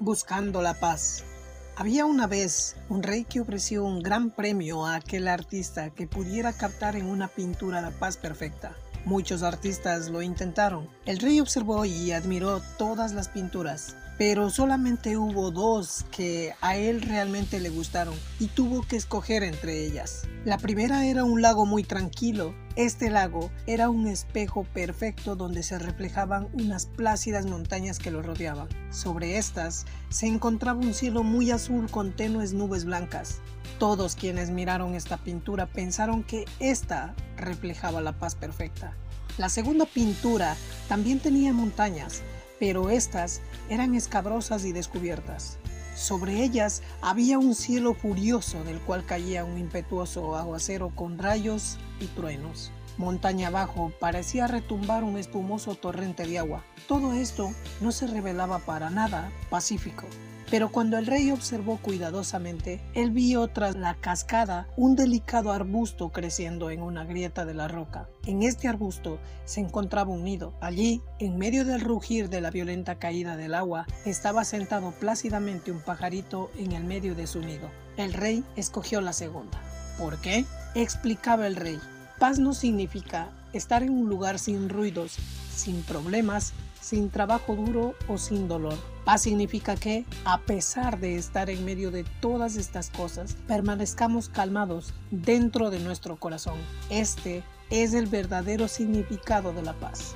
Buscando la paz. Había una vez un rey que ofreció un gran premio a aquel artista que pudiera captar en una pintura la paz perfecta. Muchos artistas lo intentaron. El rey observó y admiró todas las pinturas, pero solamente hubo dos que a él realmente le gustaron y tuvo que escoger entre ellas. La primera era un lago muy tranquilo. Este lago era un espejo perfecto donde se reflejaban unas plácidas montañas que lo rodeaban. Sobre estas se encontraba un cielo muy azul con tenues nubes blancas. Todos quienes miraron esta pintura pensaron que esta reflejaba la paz perfecta. La segunda pintura también tenía montañas, pero estas eran escabrosas y descubiertas. Sobre ellas había un cielo furioso del cual caía un impetuoso aguacero con rayos y truenos. Montaña abajo parecía retumbar un espumoso torrente de agua. Todo esto no se revelaba para nada pacífico. Pero cuando el rey observó cuidadosamente, él vio tras la cascada un delicado arbusto creciendo en una grieta de la roca. En este arbusto se encontraba un nido. Allí, en medio del rugir de la violenta caída del agua, estaba sentado plácidamente un pajarito en el medio de su nido. El rey escogió la segunda. ¿Por qué? explicaba el rey. Paz no significa estar en un lugar sin ruidos, sin problemas, sin trabajo duro o sin dolor. Paz significa que, a pesar de estar en medio de todas estas cosas, permanezcamos calmados dentro de nuestro corazón. Este es el verdadero significado de la paz.